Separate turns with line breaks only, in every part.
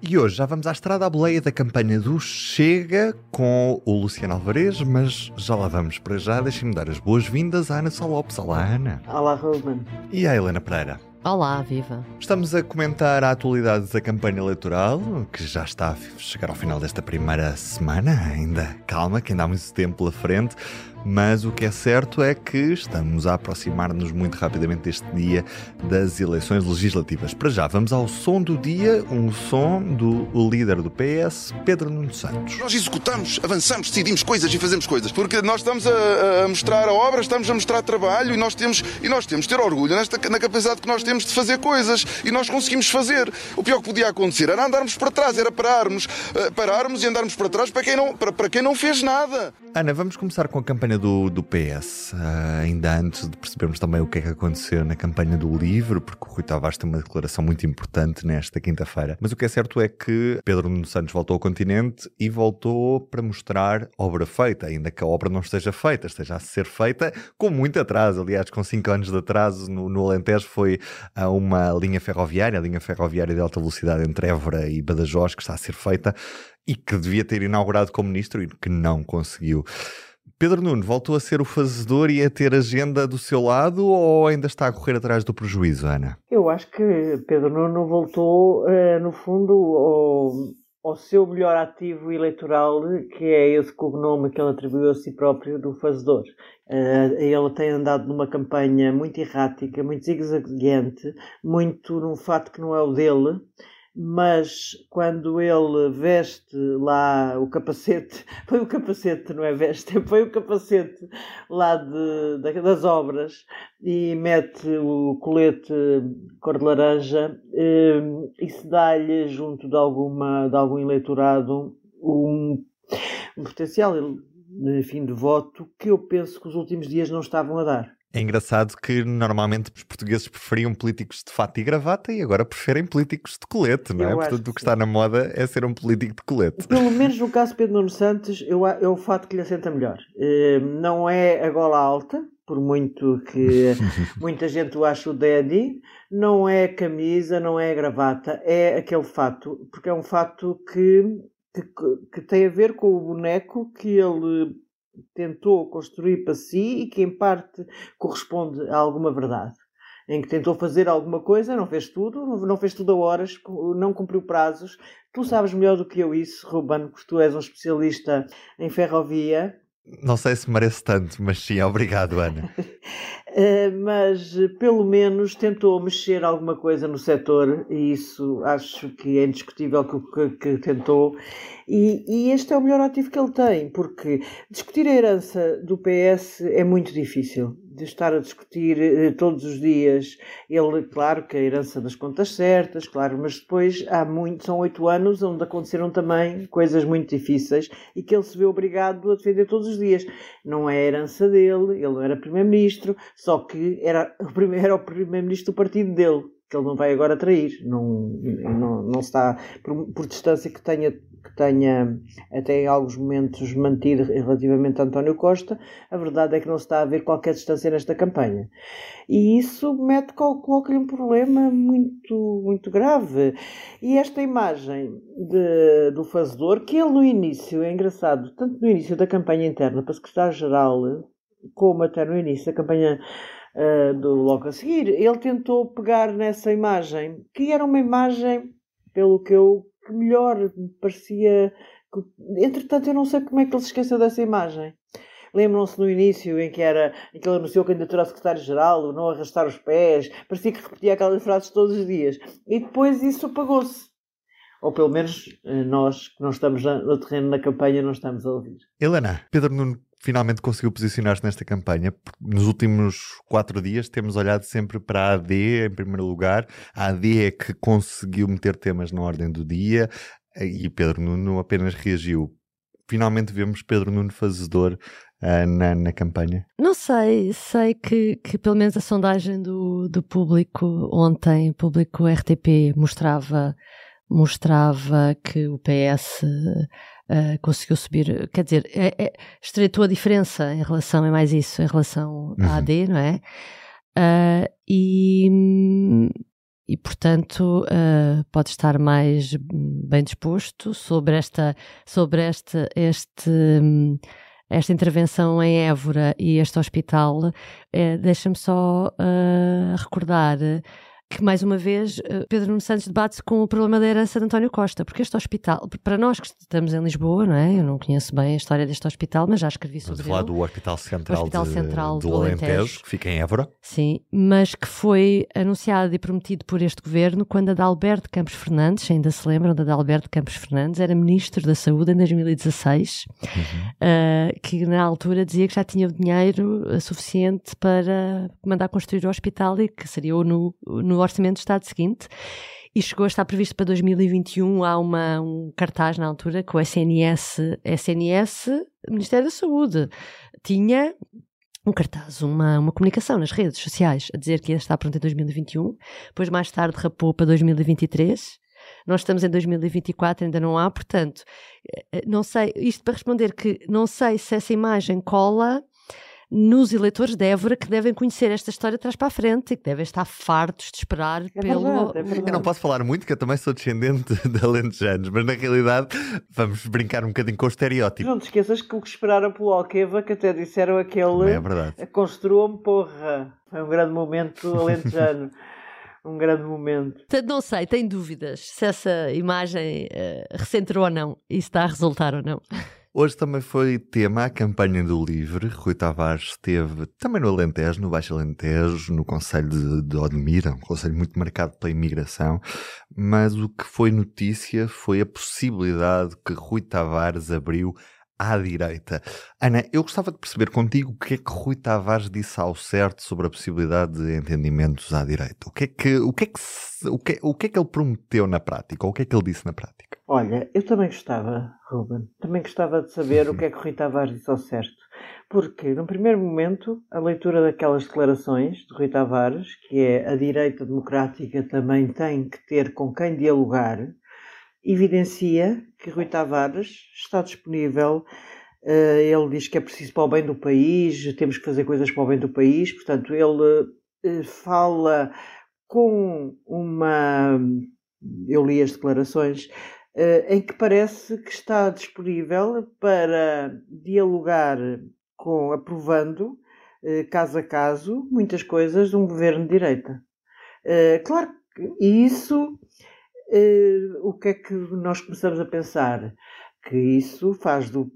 E hoje já vamos à estrada à boleia da campanha do Chega com o Luciano Alvarez, mas já lá vamos para já. Deixem-me dar as boas-vindas à Ana Salopes. Olá, Ana.
Olá, Ruben.
E à Helena Pereira.
Olá, viva.
Estamos a comentar a atualidade da campanha eleitoral, que já está a chegar ao final desta primeira semana. Ainda calma, que ainda há muito tempo pela frente mas o que é certo é que estamos a aproximar-nos muito rapidamente deste dia das eleições legislativas. Para já, vamos ao som do dia, um som do líder do PS, Pedro Nuno Santos.
Nós executamos, avançamos, decidimos coisas e fazemos coisas, porque nós estamos a, a mostrar a obra, estamos a mostrar trabalho e nós temos, e nós temos de ter orgulho nesta, na capacidade que nós temos de fazer coisas e nós conseguimos fazer. O pior que podia acontecer era andarmos para trás, era pararmos, uh, pararmos e andarmos para trás para quem não, para, para quem não fez nada.
Ana, vamos começar com a campanha do, do PS, uh, ah, ainda antes de percebermos também o que é que aconteceu na campanha do livro, porque o Rui Tavares tem uma declaração muito importante nesta quinta-feira. Mas o que é certo é que Pedro Nuno Santos voltou ao continente e voltou para mostrar obra feita, ainda que a obra não esteja feita, esteja a ser feita com muito atraso. Aliás, com 5 anos de atraso no, no Alentejo foi a uma linha ferroviária, a linha ferroviária de alta velocidade entre Évora e Badajoz, que está a ser feita e que devia ter inaugurado como ministro e que não conseguiu. Pedro Nuno voltou a ser o fazedor e a ter agenda do seu lado ou ainda está a correr atrás do prejuízo, Ana?
Eu acho que Pedro Nuno voltou, uh, no fundo, ao, ao, seu melhor ativo eleitoral, que é esse cognome que ele atribuiu a si próprio do fazedor. Uh, ele tem andado numa campanha muito errática, muito zigue-zagueante, muito num fato que não é o dele mas quando ele veste lá o capacete, põe o capacete, não é veste, põe o capacete lá de, de, das obras e mete o colete cor de laranja, isso dá-lhe, junto de, alguma, de algum eleitorado, um, um potencial enfim, de voto que eu penso que os últimos dias não estavam a dar.
É engraçado que normalmente os portugueses preferiam políticos de fato e gravata e agora preferem políticos de colete, não é? Portanto, o que está na moda é ser um político de colete.
Pelo menos no caso de Pedro Nuno Santos, eu, é o fato que lhe assenta melhor. Eh, não é a gola alta, por muito que muita gente o ache o daddy, não é camisa, não é gravata, é aquele fato, porque é um fato que, que, que tem a ver com o boneco que ele tentou construir para si e que em parte corresponde a alguma verdade. Em que tentou fazer alguma coisa, não fez tudo, não fez tudo a horas, não cumpriu prazos. Tu sabes melhor do que eu isso, Ruben, porque tu és um especialista em ferrovia
não sei se merece tanto, mas sim, obrigado, Ana.
uh, mas pelo menos tentou mexer alguma coisa no setor e isso acho que é indiscutível que, que, que tentou. E, e, este é o melhor ativo que ele tem, porque discutir a herança do PS é muito difícil de estar a discutir eh, todos os dias. Ele, claro que a herança das contas certas, claro, mas depois há muito, são oito anos onde aconteceram também coisas muito difíceis e que ele se vê obrigado a defender todos os dias. Não é a herança dele, ele não era primeiro-ministro, só que era o primeiro, o primeiro-ministro do partido dele que ele não vai agora trair, não, não, não está, por, por distância que tenha que tenha até em alguns momentos mantido relativamente a António Costa, a verdade é que não se está a ver qualquer distância nesta campanha. E isso mete, coloca-lhe um problema muito, muito grave. E esta imagem de, do fazedor, que ele no início, é engraçado, tanto no início da campanha interna para secretário-geral, como até no início da campanha uh, do logo a seguir, ele tentou pegar nessa imagem, que era uma imagem, pelo que eu que melhor me parecia. Que... Entretanto, eu não sei como é que ele se esqueceu dessa imagem. Lembram-se no início em que, era, em que ele anunciou a candidatura a secretário-geral, não arrastar os pés, parecia que repetia aquelas frases todos os dias. E depois isso apagou-se. Ou pelo menos eh, nós que não estamos no terreno da campanha não estamos a ouvir.
Helena, Pedro Nuno finalmente conseguiu posicionar-se nesta campanha. Nos últimos quatro dias temos olhado sempre para a AD em primeiro lugar. A AD é que conseguiu meter temas na ordem do dia e Pedro Nuno apenas reagiu. Finalmente vemos Pedro Nuno fazedor uh, na, na campanha?
Não sei, sei que, que pelo menos a sondagem do, do público ontem, público RTP, mostrava, mostrava que o PS uh, conseguiu subir, quer dizer, é, é, estreitou a diferença em relação, é mais isso, em relação à AD, uhum. não é? Uh, e, e, portanto, uh, pode estar mais bem disposto sobre esta, sobre este, este, esta intervenção em Évora e este hospital. Uh, Deixa-me só uh, recordar que mais uma vez eh, Pedro Nuno Santos debate-se com o problema da herança de António Costa, porque este hospital, para nós que estamos em Lisboa, não é? Eu não conheço bem a história deste hospital, mas já escrevi sobre
Estamos a falar do Hospital Central, hospital de, Central do, do Alentejo, Alentejo, que fica em Évora.
Sim, mas que foi anunciado e prometido por este governo quando a Adalberto Campos Fernandes, ainda se lembram da Adalberto Campos Fernandes, era Ministro da Saúde em 2016, uhum. uh, que na altura dizia que já tinha o dinheiro suficiente para mandar construir o hospital e que seria no, no Orçamento de Estado seguinte e chegou a estar previsto para 2021. Há uma, um cartaz na altura que o SNS, SNS, Ministério da Saúde, tinha um cartaz, uma, uma comunicação nas redes sociais a dizer que ia estar pronto em 2021. Depois, mais tarde, rapou para 2023. Nós estamos em 2024, ainda não há, portanto, eh, eh, não sei, isto para responder que não sei se essa imagem cola nos eleitores de Évora que devem conhecer esta história de trás para a frente e que devem estar fartos de esperar é pelo. Verdade,
é verdade. Eu não posso falar muito, que eu também sou descendente de alentejanos, mas na realidade vamos brincar um bocadinho com o estereótipo.
Não te esqueças que o que esperaram pelo Alqueva, que até disseram aquele.
É verdade.
Construam porra. Foi um grande momento alentejano. um grande momento.
Portanto, não sei, tenho dúvidas se essa imagem uh, recentrou ou não e se está a resultar ou não.
Hoje também foi tema a campanha do Livre. Rui Tavares esteve também no Alentejo, no Baixo Alentejo, no Conselho de, de Odmira, um conselho muito marcado pela imigração. Mas o que foi notícia foi a possibilidade que Rui Tavares abriu à direita. Ana, eu gostava de perceber contigo o que é que Rui Tavares disse ao certo sobre a possibilidade de entendimentos à direita. O que é que, o que, é que, o que, o que, é que ele prometeu na prática? Ou o que é que ele disse na prática?
Olha, eu também gostava, Ruben, também gostava de saber o que é que Rui Tavares disse ao certo. Porque, no primeiro momento, a leitura daquelas declarações de Rui Tavares, que é a direita democrática também tem que ter com quem dialogar, evidencia que Rui Tavares está disponível. Uh, ele diz que é preciso para o bem do país, temos que fazer coisas para o bem do país, portanto, ele uh, fala com uma. Eu li as declarações, uh, em que parece que está disponível para dialogar com, aprovando, caso a caso, muitas coisas de um governo de direita. claro que isso o que é que nós começamos a pensar? Que isso faz do.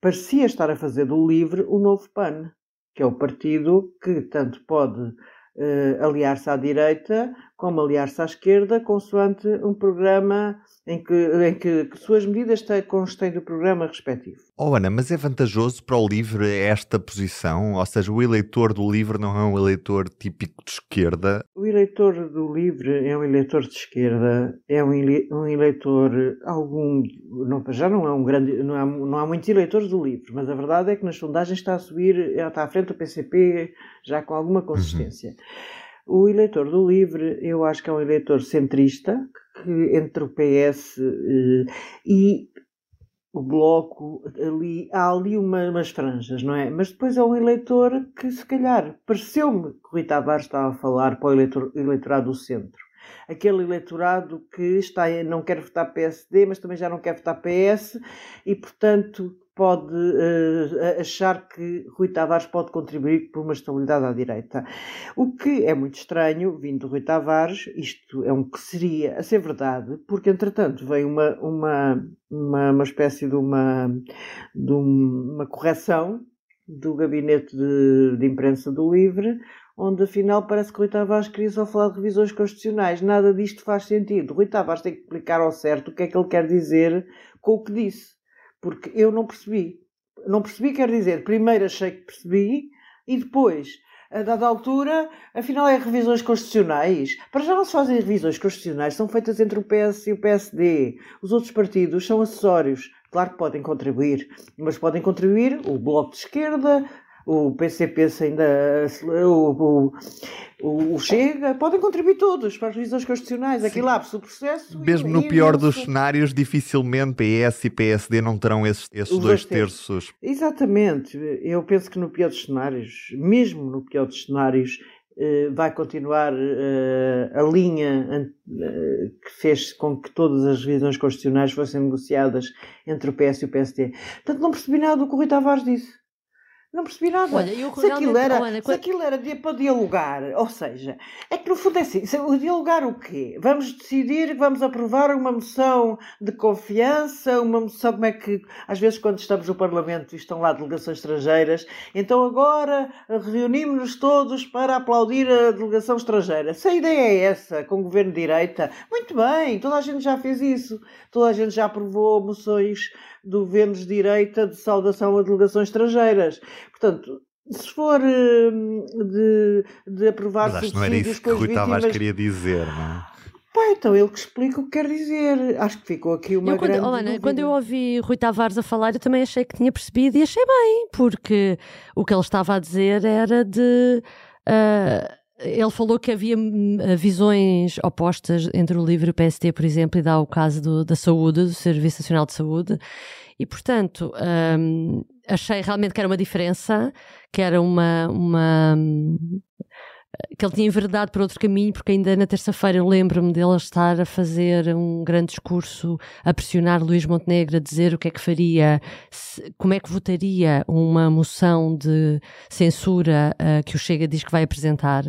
parecia estar a fazer do LIVRE o novo PAN, que é o partido que tanto pode uh, aliar-se à direita como aliar-se à esquerda, consoante um programa em que, em que, que suas medidas constem do programa respectivo.
Oh Ana, mas é vantajoso para o LIVRE esta posição? Ou seja, o eleitor do LIVRE não é um eleitor típico de esquerda?
O eleitor do LIVRE é um eleitor de esquerda, é um, um eleitor, algum, não, já não é um grande, não há, não há muitos eleitores do LIVRE, mas a verdade é que nas sondagens está a subir, está à frente do PCP já com alguma consistência. Uhum. O eleitor do LIVRE, eu acho que é um eleitor centrista, que entre o PS eh, e o Bloco, ali, há ali uma, umas franjas, não é? Mas depois é um eleitor que, se calhar, pareceu-me que o Rui Tavares estava a falar para o eleitor, eleitorado do centro. Aquele eleitorado que está, não quer votar PSD, mas também já não quer votar PS e, portanto, pode uh, achar que Rui Tavares pode contribuir para uma estabilidade à direita. O que é muito estranho, vindo de Rui Tavares, isto é um que seria a ser verdade, porque entretanto veio uma, uma, uma, uma espécie de uma, de uma correção do gabinete de, de imprensa do Livre, onde afinal parece que Rui Tavares queria só falar de revisões constitucionais. Nada disto faz sentido. Rui Tavares tem que explicar ao certo o que é que ele quer dizer com o que disse porque eu não percebi. Não percebi quer dizer, primeiro achei que percebi e depois, a dada altura, afinal é revisões constitucionais. Para já não se fazem revisões constitucionais, são feitas entre o PS e o PSD. Os outros partidos são acessórios. Claro que podem contribuir, mas podem contribuir o Bloco de Esquerda, o PCP ainda o, o, o, Chega, podem contribuir todos para as revisões constitucionais. Aqui lá abre-se o processo.
Mesmo no pior dos cenários, dificilmente PS e PSD não terão esses, esses dois terços.
Exatamente. Eu penso que no pior dos cenários, mesmo no pior dos cenários, eh, vai continuar eh, a linha eh, que fez com que todas as revisões constitucionais fossem negociadas entre o PS e o PSD. Portanto, não percebi nada do que o Rui Tavares disse. Não percebi nada. Olha, eu se, aquilo era, Ana, se aquilo era para dialogar, ou seja, é que no fundo é assim, dialogar o quê? Vamos decidir, vamos aprovar uma moção de confiança, uma moção, como é que, às vezes quando estamos no Parlamento e estão lá delegações estrangeiras, então agora reunimos-nos todos para aplaudir a delegação estrangeira. Se a ideia é essa, com o governo de direita, muito bem, toda a gente já fez isso, toda a gente já aprovou moções do de direita de saudação a delegações estrangeiras. Portanto, se for hum, de, de aprovar
Mas acho que não era isso que Rui Tavares queria dizer, não é?
Pá, então ele que explica o que quer dizer. Acho que ficou aqui uma eu,
quando,
grande.
Olha, quando eu ouvi Rui Tavares a falar, eu também achei que tinha percebido e achei bem, porque o que ele estava a dizer era de. Uh, ele falou que havia hum, visões opostas entre o LIVRE e o PST, por exemplo, e dá o caso do, da saúde, do Serviço Nacional de Saúde, e portanto um, achei realmente que era uma diferença, que era uma, uma que ele tinha enverdado para outro caminho, porque ainda na terça-feira lembro-me dele estar a fazer um grande discurso a pressionar Luís Montenegro a dizer o que é que faria, se, como é que votaria uma moção de censura uh, que o Chega diz que vai apresentar.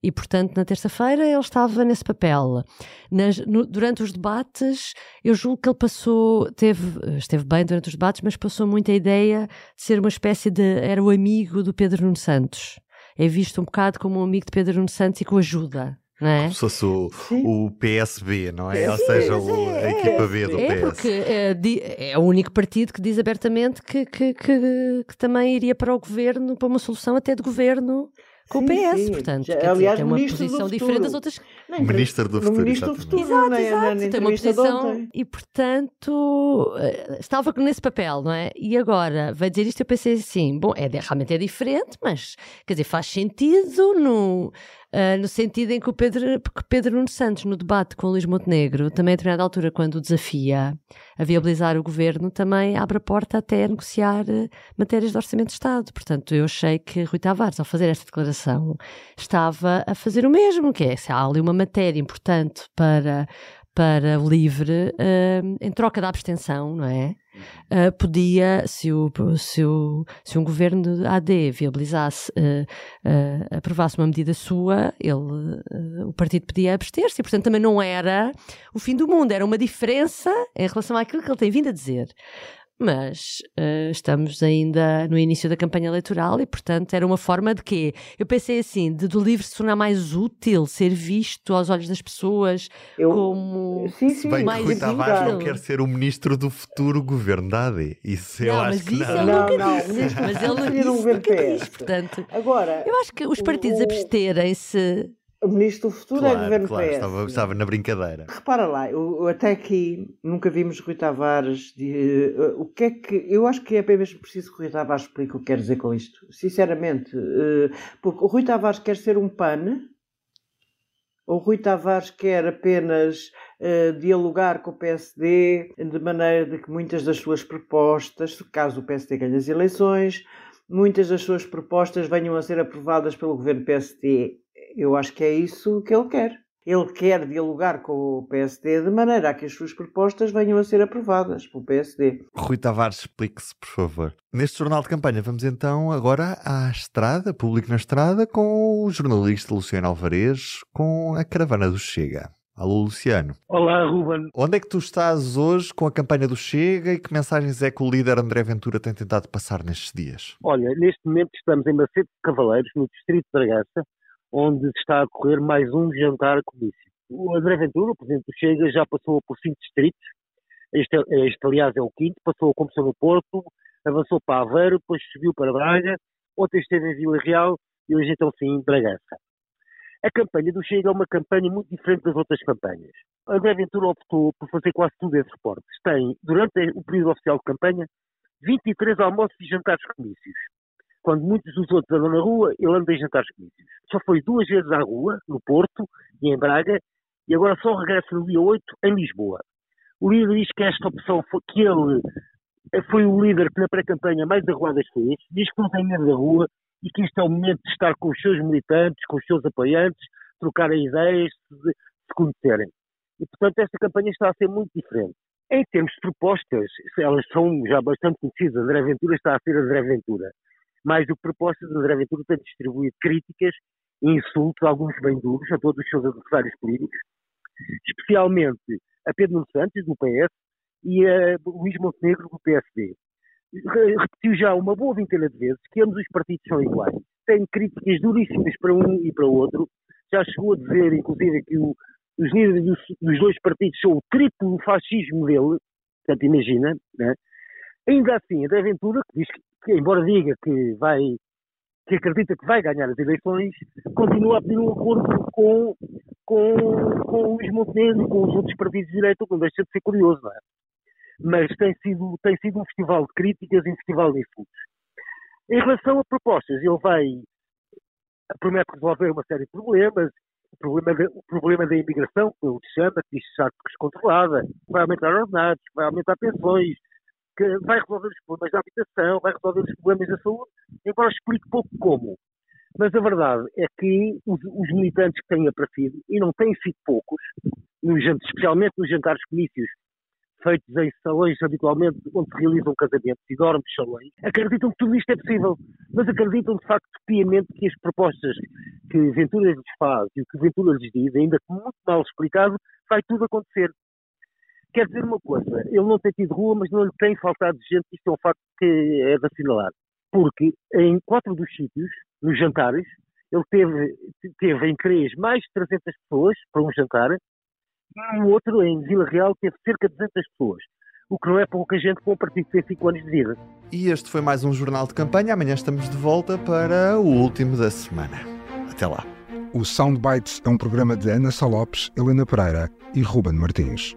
E, portanto, na terça-feira ele estava nesse papel. Nas, no, durante os debates, eu julgo que ele passou, teve, esteve bem durante os debates, mas passou muito a ideia de ser uma espécie de. era o amigo do Pedro Nuno Santos. É visto um bocado como um amigo de Pedro Nuno Santos e com ajuda. Não é?
Como se fosse o, o PSB, não é? Sim, Ou seja, o, a equipa B do
é PS. É porque é, é, o único partido que diz abertamente que, que, que, que também iria para o governo, para uma solução até de governo com sim, o PS, sim. portanto, Já, aliás, tem uma posição diferente das outras.
Não, ministro do futuro.
Ministro do futuro,
exato, na, exato. Na, tem uma posição e, portanto, eh, estava nesse papel, não é? E agora, vai dizer isto, eu pensei assim, bom, é, realmente é diferente, mas, quer dizer, faz sentido no Uh, no sentido em que o Pedro, que Pedro Nuno Santos, no debate com o Luís Montenegro, também a determinada altura, quando o desafia a viabilizar o governo, também abre a porta até a negociar uh, matérias de orçamento de Estado. Portanto, eu achei que Rui Tavares, ao fazer esta declaração, estava a fazer o mesmo, que é se há ali uma matéria importante para, para o LIVRE, uh, em troca da abstenção, não é? Uh, podia, se, o, se, o, se um governo AD viabilizasse, uh, uh, aprovasse uma medida sua, ele, o partido podia abster-se portanto, também não era o fim do mundo, era uma diferença em relação àquilo que ele tem vindo a dizer mas uh, estamos ainda no início da campanha eleitoral e, portanto, era uma forma de quê? Eu pensei assim, de do livro se tornar mais útil, ser visto aos olhos das pessoas eu... como
sim, sim. Bem mais Rui Tavares não quer ser o ministro do futuro governo da AD. Isso eu
não,
acho que
não. Ele nunca não, disse, mas ele nunca disse, portanto. Agora, eu acho que os partidos o... absterem-se
o ministro do futuro
claro,
é governo
claro,
PS.
Estava, estava na brincadeira.
Repara lá, eu, eu até aqui nunca vimos Rui Tavares. De, uh, o que é que. Eu acho que é mesmo preciso que o Rui Tavares explique o que quer dizer com isto. Sinceramente. Uh, porque o Rui Tavares quer ser um PAN. O Rui Tavares quer apenas uh, dialogar com o PSD de maneira de que muitas das suas propostas, caso o PSD ganhe as eleições, muitas das suas propostas venham a ser aprovadas pelo governo PSD eu acho que é isso que ele quer. Ele quer dialogar com o PSD de maneira a que as suas propostas venham a ser aprovadas pelo PSD.
Rui Tavares, explique-se, por favor. Neste jornal de campanha, vamos então agora à estrada, público na estrada, com o jornalista Luciano Alvarez, com a caravana do Chega. Alô, Luciano.
Olá, Ruben.
Onde é que tu estás hoje com a campanha do Chega e que mensagens é que o líder André Ventura tem tentado passar nestes dias?
Olha, neste momento estamos em Macedo de Cavaleiros, no distrito de Bragança, onde está a correr mais um jantar comício. O André Ventura, o presidente do Chega, já passou por cinco distritos, este, este aliás é o quinto, passou, começou no Porto, avançou para Aveiro, depois subiu para Braga, ontem esteve em Vila Real e hoje então sim em Bragança. A campanha do Chega é uma campanha muito diferente das outras campanhas. André Ventura optou por fazer quase tudo em reportes. Tem, durante o período oficial de campanha, 23 almoços e jantares comícios. Quando muitos dos outros andam na rua, ele anda em jantares comícios. Só foi duas vezes à rua, no Porto e em Braga, e agora só regressa no dia 8 em Lisboa. O líder diz que esta opção foi que ele foi o líder que na pré-campanha mais arruadas fez, diz que não tem medo da rua e que este é o momento de estar com os seus militantes, com os seus apoiantes, trocarem ideias, se, se conhecerem. E, portanto, esta campanha está a ser muito diferente. Em termos de propostas, elas são já bastante conhecidas. André Ventura está a ser André Ventura. Mais do que propostas, André Ventura tem distribuído críticas e insultos, alguns bem duros, a todos os seus adversários políticos, especialmente a Pedro Nuno Santos, do PS, e a Luís Montenegro, do PSD. Repetiu já uma boa vintena de vezes que ambos os partidos são iguais. Tem críticas duríssimas para um e para o outro. Já chegou a dizer, inclusive, que o, os líderes dos, dos, dois partidos são o triplo fascismo dele. Portanto, imagina. Né? Ainda assim, a Ventura, que diz que, embora diga que vai que acredita que vai ganhar as eleições, continua a pedir um acordo com, com, com o Luís Montenegro com os outros partidos de direita, o que não deixa de ser curioso, não é? Mas tem sido, tem sido um festival de críticas e um festival de insultos. Em relação a propostas, ele vai, promete resolver uma série de problemas, o problema, de, o problema da imigração, que ele chama, que diz que descontrolada, vai aumentar ordenados, vai aumentar pensões, que vai resolver os problemas da habitação, vai resolver os problemas da saúde, embora explique pouco como. Mas a verdade é que os, os militantes que têm aparecido, e não têm sido poucos, nos, especialmente nos jantares comícios feitos em salões habitualmente onde se realizam casamentos e dormem salões, acreditam que tudo isto é possível, mas acreditam de facto piamente que as propostas que Ventura lhes faz e o que Ventura lhes diz, ainda que muito mal explicado, vai tudo acontecer. Quer dizer uma coisa, ele não tem tido rua, mas não lhe tem faltado gente, isto é um facto que é de assinalar. Porque em quatro dos sítios, nos jantares, ele teve, teve em três mais de 300 pessoas para um jantar, e no outro, em Vila Real, teve cerca de 200 pessoas. O que não é pouca gente com um partido que tem 5 anos de vida.
E este foi mais um jornal de campanha. Amanhã estamos de volta para o último da semana. Até lá.
O Soundbites é um programa de Ana Salopes, Helena Pereira e Ruben Martins.